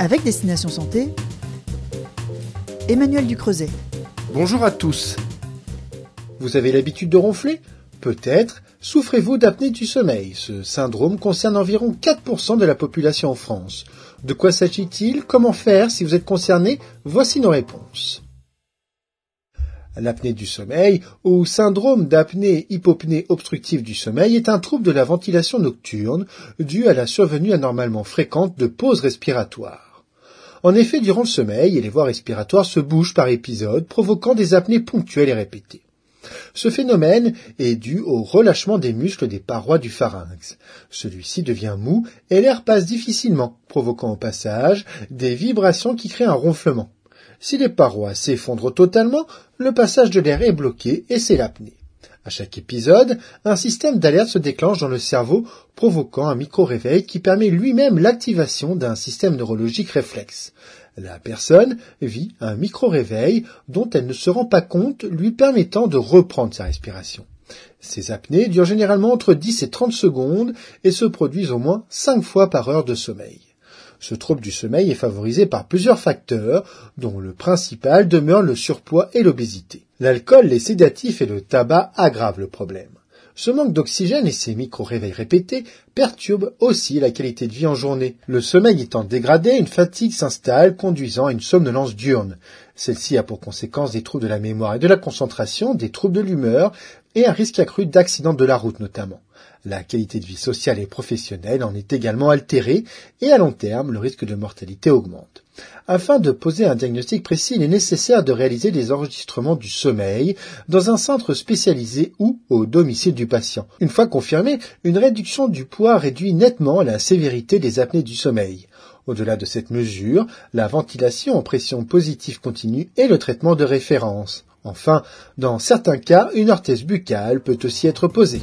Avec Destination Santé, Emmanuel Ducreuset. Bonjour à tous. Vous avez l'habitude de ronfler? Peut-être souffrez-vous d'apnée du sommeil? Ce syndrome concerne environ 4% de la population en France. De quoi s'agit-il? Comment faire? Si vous êtes concerné Voici nos réponses. L'apnée du sommeil, ou syndrome d'apnée-hypopnée obstructive du sommeil, est un trouble de la ventilation nocturne dû à la survenue anormalement fréquente de pauses respiratoires. En effet, durant le sommeil, les voies respiratoires se bougent par épisodes, provoquant des apnées ponctuelles et répétées. Ce phénomène est dû au relâchement des muscles des parois du pharynx. Celui-ci devient mou et l'air passe difficilement, provoquant au passage des vibrations qui créent un ronflement. Si les parois s'effondrent totalement, le passage de l'air est bloqué et c'est l'apnée. À chaque épisode, un système d'alerte se déclenche dans le cerveau, provoquant un micro-réveil qui permet lui-même l'activation d'un système neurologique réflexe. La personne vit un micro-réveil dont elle ne se rend pas compte, lui permettant de reprendre sa respiration. Ces apnées durent généralement entre 10 et 30 secondes et se produisent au moins 5 fois par heure de sommeil. Ce trouble du sommeil est favorisé par plusieurs facteurs, dont le principal demeure le surpoids et l'obésité. L'alcool, les sédatifs et le tabac aggravent le problème. Ce manque d'oxygène et ces micro-réveils répétés perturbent aussi la qualité de vie en journée. Le sommeil étant dégradé, une fatigue s'installe conduisant à une somnolence diurne. Celle-ci a pour conséquence des troubles de la mémoire et de la concentration, des troubles de l'humeur et un risque accru d'accidents de la route notamment. La qualité de vie sociale et professionnelle en est également altérée et à long terme, le risque de mortalité augmente. Afin de poser un diagnostic précis, il est nécessaire de réaliser des enregistrements du sommeil dans un centre spécialisé ou au domicile du patient. Une fois confirmé, une réduction du poids réduit nettement la sévérité des apnées du sommeil. Au-delà de cette mesure, la ventilation en pression positive continue est le traitement de référence. Enfin, dans certains cas, une orthèse buccale peut aussi être posée.